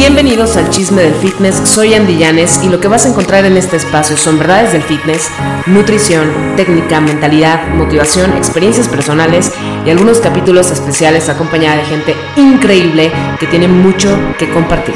Bienvenidos al Chisme del Fitness, soy Andy Llanes y lo que vas a encontrar en este espacio son verdades del fitness, nutrición, técnica, mentalidad, motivación, experiencias personales y algunos capítulos especiales acompañada de gente increíble que tiene mucho que compartir.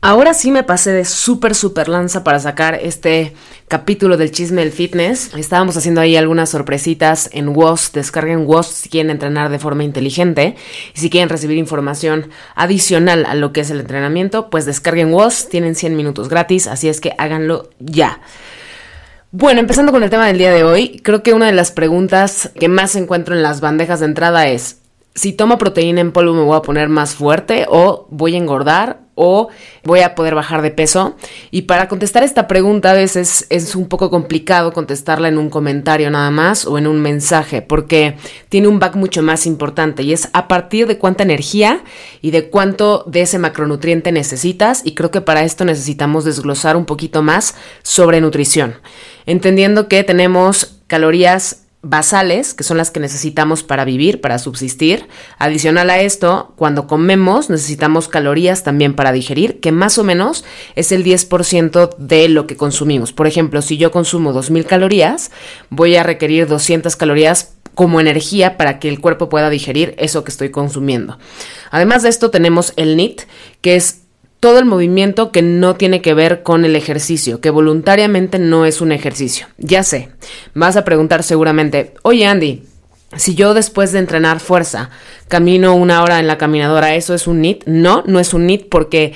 Ahora sí me pasé de súper, súper lanza para sacar este capítulo del chisme del fitness. Estábamos haciendo ahí algunas sorpresitas en WOS. Descarguen WOS si quieren entrenar de forma inteligente. Y si quieren recibir información adicional a lo que es el entrenamiento, pues descarguen WOS. Tienen 100 minutos gratis, así es que háganlo ya. Bueno, empezando con el tema del día de hoy, creo que una de las preguntas que más encuentro en las bandejas de entrada es, si tomo proteína en polvo me voy a poner más fuerte o voy a engordar o voy a poder bajar de peso? Y para contestar esta pregunta a veces es un poco complicado contestarla en un comentario nada más o en un mensaje porque tiene un back mucho más importante y es a partir de cuánta energía y de cuánto de ese macronutriente necesitas y creo que para esto necesitamos desglosar un poquito más sobre nutrición, entendiendo que tenemos calorías basales, que son las que necesitamos para vivir, para subsistir. Adicional a esto, cuando comemos necesitamos calorías también para digerir, que más o menos es el 10% de lo que consumimos. Por ejemplo, si yo consumo 2.000 calorías, voy a requerir 200 calorías como energía para que el cuerpo pueda digerir eso que estoy consumiendo. Además de esto tenemos el NIT, que es todo el movimiento que no tiene que ver con el ejercicio, que voluntariamente no es un ejercicio. Ya sé, vas a preguntar seguramente, oye Andy, si yo después de entrenar fuerza camino una hora en la caminadora, ¿eso es un NIT? No, no es un NIT porque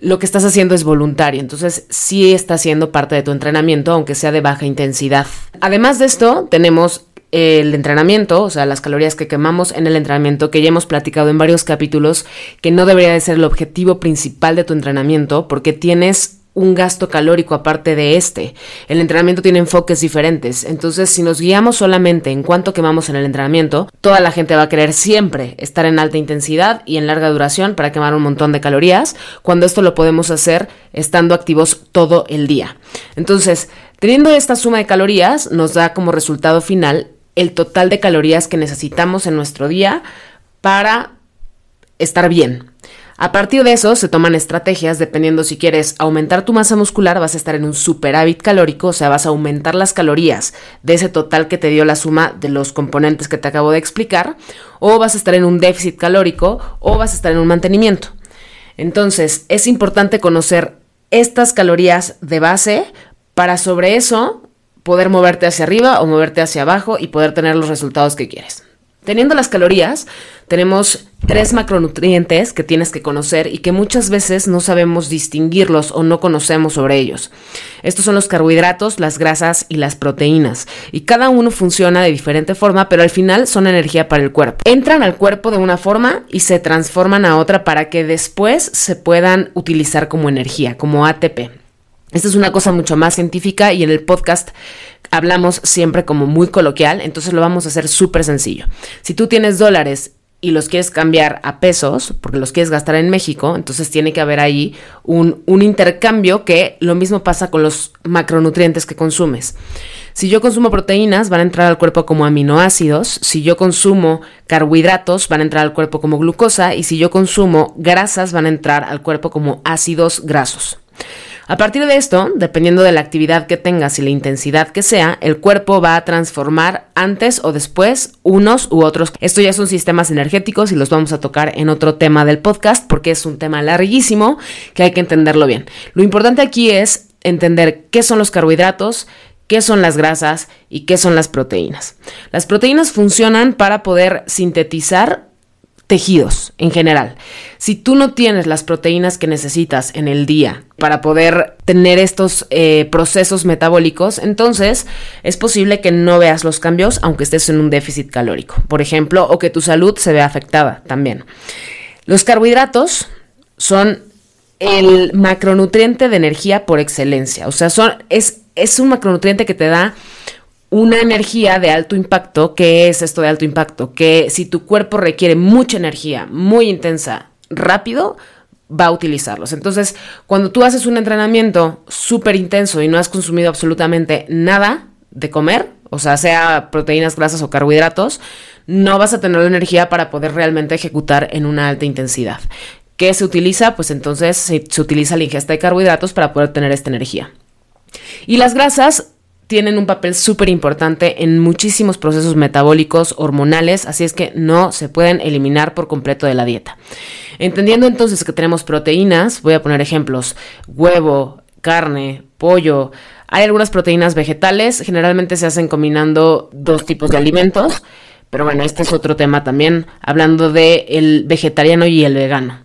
lo que estás haciendo es voluntario, entonces sí está siendo parte de tu entrenamiento, aunque sea de baja intensidad. Además de esto, tenemos el entrenamiento, o sea, las calorías que quemamos en el entrenamiento, que ya hemos platicado en varios capítulos, que no debería de ser el objetivo principal de tu entrenamiento, porque tienes un gasto calórico aparte de este. El entrenamiento tiene enfoques diferentes, entonces si nos guiamos solamente en cuánto quemamos en el entrenamiento, toda la gente va a querer siempre estar en alta intensidad y en larga duración para quemar un montón de calorías, cuando esto lo podemos hacer estando activos todo el día. Entonces, teniendo esta suma de calorías, nos da como resultado final el total de calorías que necesitamos en nuestro día para estar bien. A partir de eso se toman estrategias dependiendo si quieres aumentar tu masa muscular, vas a estar en un superávit calórico, o sea, vas a aumentar las calorías de ese total que te dio la suma de los componentes que te acabo de explicar, o vas a estar en un déficit calórico o vas a estar en un mantenimiento. Entonces, es importante conocer estas calorías de base para sobre eso poder moverte hacia arriba o moverte hacia abajo y poder tener los resultados que quieres. Teniendo las calorías, tenemos tres macronutrientes que tienes que conocer y que muchas veces no sabemos distinguirlos o no conocemos sobre ellos. Estos son los carbohidratos, las grasas y las proteínas. Y cada uno funciona de diferente forma, pero al final son energía para el cuerpo. Entran al cuerpo de una forma y se transforman a otra para que después se puedan utilizar como energía, como ATP. Esta es una cosa mucho más científica y en el podcast hablamos siempre como muy coloquial, entonces lo vamos a hacer súper sencillo. Si tú tienes dólares y los quieres cambiar a pesos, porque los quieres gastar en México, entonces tiene que haber ahí un, un, intercambio que lo mismo pasa con los macronutrientes que consumes. Si yo consumo proteínas, van a entrar al cuerpo como aminoácidos, si yo consumo carbohidratos, van a entrar al cuerpo como glucosa, y si yo consumo grasas, van a entrar al cuerpo como ácidos grasos. A partir de esto, dependiendo de la actividad que tengas y la intensidad que sea, el cuerpo va a transformar antes o después unos u otros. Esto ya son sistemas energéticos y los vamos a tocar en otro tema del podcast porque es un tema larguísimo que hay que entenderlo bien. Lo importante aquí es entender qué son los carbohidratos, qué son las grasas y qué son las proteínas. Las proteínas funcionan para poder sintetizar tejidos en general. Si tú no tienes las proteínas que necesitas en el día para poder tener estos eh, procesos metabólicos, entonces es posible que no veas los cambios aunque estés en un déficit calórico, por ejemplo, o que tu salud se vea afectada también. Los carbohidratos son el macronutriente de energía por excelencia, o sea, son, es, es un macronutriente que te da una energía de alto impacto. ¿Qué es esto de alto impacto? Que si tu cuerpo requiere mucha energía, muy intensa, rápido, va a utilizarlos. Entonces, cuando tú haces un entrenamiento súper intenso y no has consumido absolutamente nada de comer, o sea, sea proteínas, grasas o carbohidratos, no vas a tener la energía para poder realmente ejecutar en una alta intensidad. ¿Qué se utiliza? Pues entonces se, utiliza la ingesta de carbohidratos para poder tener esta energía. Y las grasas tienen un papel súper importante en muchísimos procesos metabólicos, hormonales, así es que no se pueden eliminar por completo de la dieta. Entendiendo entonces que tenemos proteínas, voy a poner ejemplos, huevo, carne, pollo, hay algunas proteínas vegetales, generalmente se hacen combinando dos tipos de alimentos, pero bueno, este es otro tema también, hablando del el vegetariano y el vegano.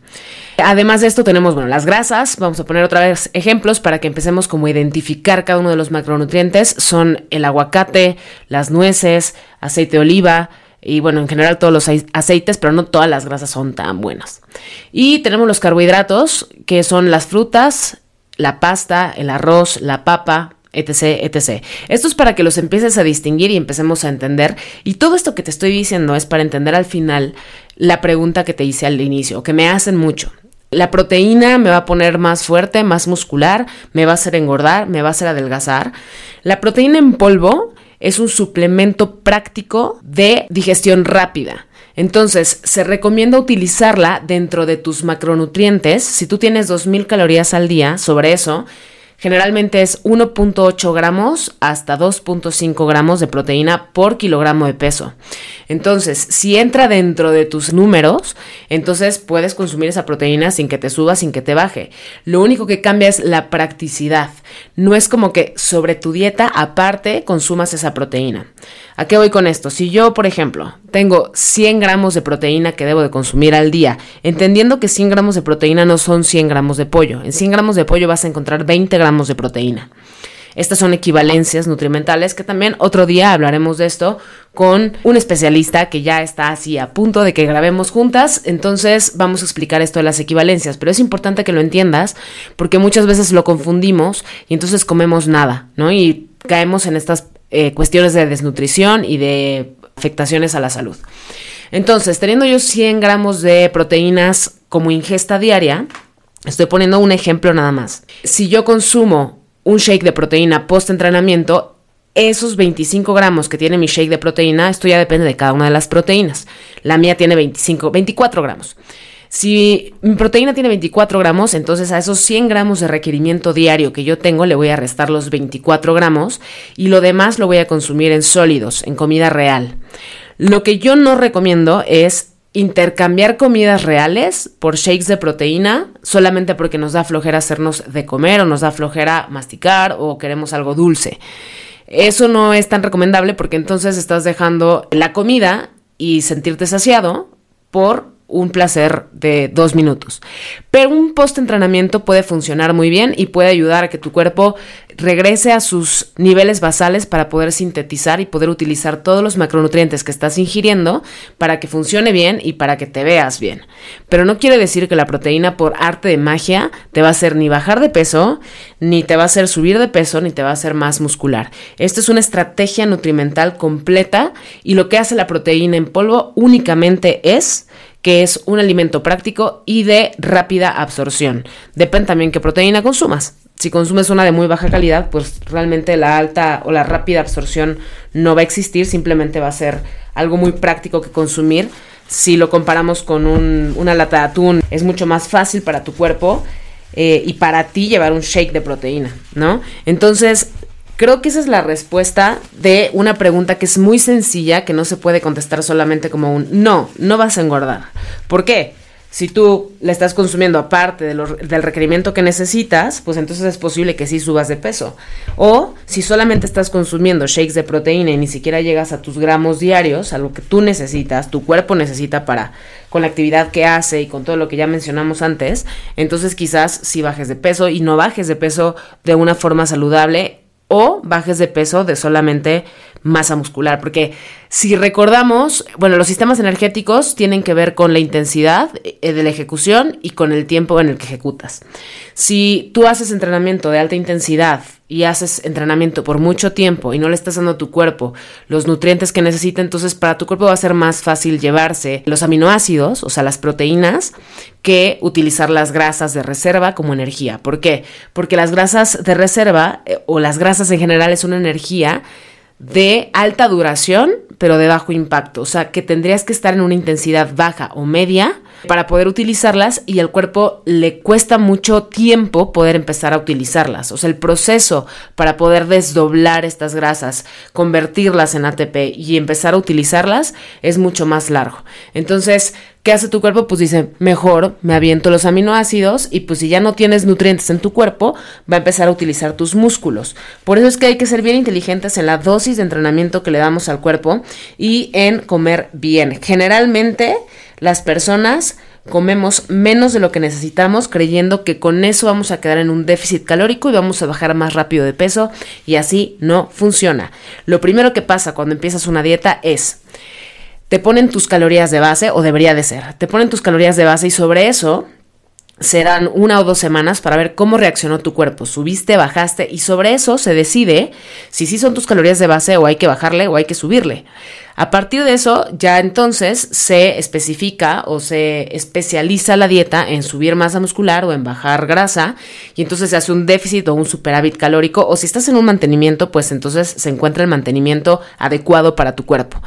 Además de esto tenemos, bueno, las grasas. Vamos a poner otra vez ejemplos para que empecemos como a identificar cada uno de los macronutrientes. Son el aguacate, las nueces, aceite de oliva y bueno, en general todos los aceites, pero no todas las grasas son tan buenas. Y tenemos los carbohidratos, que son las frutas, la pasta, el arroz, la papa, etc, etc. Esto es para que los empieces a distinguir y empecemos a entender. Y todo esto que te estoy diciendo es para entender al final la pregunta que te hice al inicio, que me hacen mucho. La proteína me va a poner más fuerte, más muscular, me va a hacer engordar, me va a hacer adelgazar. La proteína en polvo es un suplemento práctico de digestión rápida. Entonces, se recomienda utilizarla dentro de tus macronutrientes. Si tú tienes 2.000 calorías al día, sobre eso, Generalmente es 1.8 gramos hasta 2.5 gramos de proteína por kilogramo de peso. Entonces, si entra dentro de tus números, entonces puedes consumir esa proteína sin que te suba, sin que te baje. Lo único que cambia es la practicidad. No es como que sobre tu dieta aparte consumas esa proteína. ¿A qué voy con esto? Si yo, por ejemplo, tengo 100 gramos de proteína que debo de consumir al día, entendiendo que 100 gramos de proteína no son 100 gramos de pollo. En 100 gramos de pollo vas a encontrar 20 gramos de proteína. Estas son equivalencias nutrimentales que también otro día hablaremos de esto con un especialista que ya está así a punto de que grabemos juntas. Entonces vamos a explicar esto de las equivalencias, pero es importante que lo entiendas porque muchas veces lo confundimos y entonces comemos nada, ¿no? Y caemos en estas eh, cuestiones de desnutrición y de afectaciones a la salud. Entonces, teniendo yo 100 gramos de proteínas como ingesta diaria, estoy poniendo un ejemplo nada más. Si yo consumo un shake de proteína post entrenamiento, esos 25 gramos que tiene mi shake de proteína, esto ya depende de cada una de las proteínas. La mía tiene 25, 24 gramos. Si mi proteína tiene 24 gramos, entonces a esos 100 gramos de requerimiento diario que yo tengo le voy a restar los 24 gramos y lo demás lo voy a consumir en sólidos, en comida real. Lo que yo no recomiendo es intercambiar comidas reales por shakes de proteína solamente porque nos da flojera hacernos de comer o nos da flojera masticar o queremos algo dulce. Eso no es tan recomendable porque entonces estás dejando la comida y sentirte saciado por un placer de dos minutos. Pero un post-entrenamiento puede funcionar muy bien y puede ayudar a que tu cuerpo regrese a sus niveles basales para poder sintetizar y poder utilizar todos los macronutrientes que estás ingiriendo para que funcione bien y para que te veas bien. Pero no quiere decir que la proteína por arte de magia te va a hacer ni bajar de peso, ni te va a hacer subir de peso, ni te va a hacer más muscular. Esto es una estrategia nutrimental completa y lo que hace la proteína en polvo únicamente es que es un alimento práctico y de rápida absorción. Depende también qué proteína consumas. Si consumes una de muy baja calidad, pues realmente la alta o la rápida absorción no va a existir, simplemente va a ser algo muy práctico que consumir. Si lo comparamos con una lata de atún, es mucho más fácil para tu cuerpo eh, y para ti llevar un shake de proteína, ¿no? Entonces, Creo que esa es la respuesta de una pregunta que es muy sencilla, que no se puede contestar solamente como un no, no vas a engordar. ¿Por qué? Si tú le estás consumiendo aparte del requerimiento que necesitas, pues entonces es posible que sí subas de peso. O si solamente estás consumiendo shakes de proteína y ni siquiera llegas a tus gramos diarios, a lo que tú necesitas, tu cuerpo necesita para, con la actividad que hace y con todo lo que ya mencionamos antes, entonces quizás sí bajes de peso y no bajes de peso de una forma saludable o bajes de peso de solamente masa muscular, porque si recordamos, bueno, los sistemas energéticos tienen que ver con la intensidad eh, de la ejecución y con el tiempo en el que ejecutas. Si tú haces entrenamiento de alta intensidad y haces entrenamiento por mucho tiempo y no le estás dando a tu cuerpo los nutrientes que necesita, entonces para tu cuerpo va a ser más fácil llevarse los aminoácidos, o sea, las proteínas, que utilizar las grasas de reserva como energía. ¿Por qué? Porque las grasas de reserva eh, o las grasas en general es una energía de alta duración, pero de bajo impacto. O sea, que tendrías que estar en una intensidad baja o media para poder utilizarlas y al cuerpo le cuesta mucho tiempo poder empezar a utilizarlas. O sea, el proceso para poder desdoblar estas grasas, convertirlas en ATP y empezar a utilizarlas es mucho más largo. Entonces, ¿qué hace tu cuerpo? Pues dice, mejor me aviento los aminoácidos y pues si ya no tienes nutrientes en tu cuerpo, va a empezar a utilizar tus músculos. Por eso es que hay que ser bien inteligentes en la dosis de entrenamiento que le damos al cuerpo y en comer bien. Generalmente las personas comemos menos de lo que necesitamos creyendo que con eso vamos a quedar en un déficit calórico y vamos a bajar más rápido de peso y así no funciona. Lo primero que pasa cuando empiezas una dieta es te ponen tus calorías de base o debería de ser, te ponen tus calorías de base y sobre eso serán una o dos semanas para ver cómo reaccionó tu cuerpo. Subiste, bajaste y sobre eso se decide si sí son tus calorías de base o hay que bajarle o hay que subirle. A partir de eso, ya entonces se especifica o se especializa la dieta en subir masa muscular o en bajar grasa y entonces se hace un déficit o un superávit calórico o si estás en un mantenimiento, pues entonces se encuentra el mantenimiento adecuado para tu cuerpo.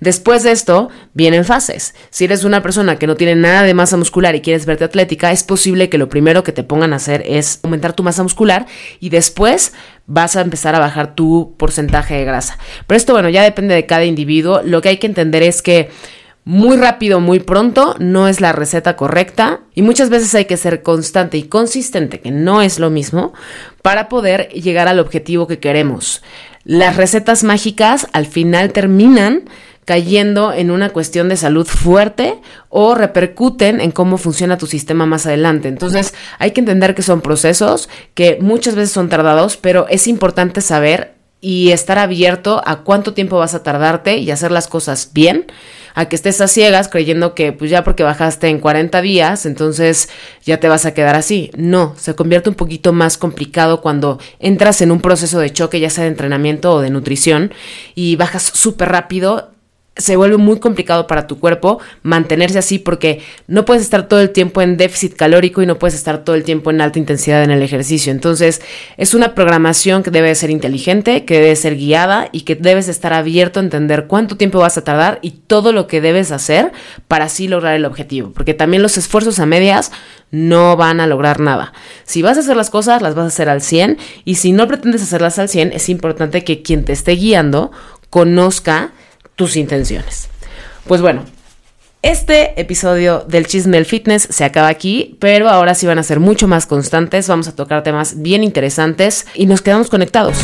Después de esto, vienen fases. Si eres una persona que no tiene nada de masa muscular y quieres verte atlética, es posible que lo primero que te pongan a hacer es aumentar tu masa muscular y después vas a empezar a bajar tu porcentaje de grasa. Pero esto, bueno, ya depende de cada individuo. Lo que hay que entender es que muy rápido, muy pronto, no es la receta correcta y muchas veces hay que ser constante y consistente, que no es lo mismo, para poder llegar al objetivo que queremos. Las recetas mágicas al final terminan cayendo en una cuestión de salud fuerte o repercuten en cómo funciona tu sistema más adelante. Entonces hay que entender que son procesos que muchas veces son tardados, pero es importante saber y estar abierto a cuánto tiempo vas a tardarte y hacer las cosas bien, a que estés a ciegas creyendo que pues ya porque bajaste en 40 días, entonces ya te vas a quedar así. No, se convierte un poquito más complicado cuando entras en un proceso de choque, ya sea de entrenamiento o de nutrición, y bajas súper rápido se vuelve muy complicado para tu cuerpo mantenerse así porque no puedes estar todo el tiempo en déficit calórico y no puedes estar todo el tiempo en alta intensidad en el ejercicio. Entonces, es una programación que debe ser inteligente, que debe ser guiada y que debes estar abierto a entender cuánto tiempo vas a tardar y todo lo que debes hacer para así lograr el objetivo. Porque también los esfuerzos a medias no van a lograr nada. Si vas a hacer las cosas, las vas a hacer al 100 y si no pretendes hacerlas al 100, es importante que quien te esté guiando conozca tus intenciones. Pues bueno, este episodio del Chisme del Fitness se acaba aquí, pero ahora sí van a ser mucho más constantes, vamos a tocar temas bien interesantes y nos quedamos conectados.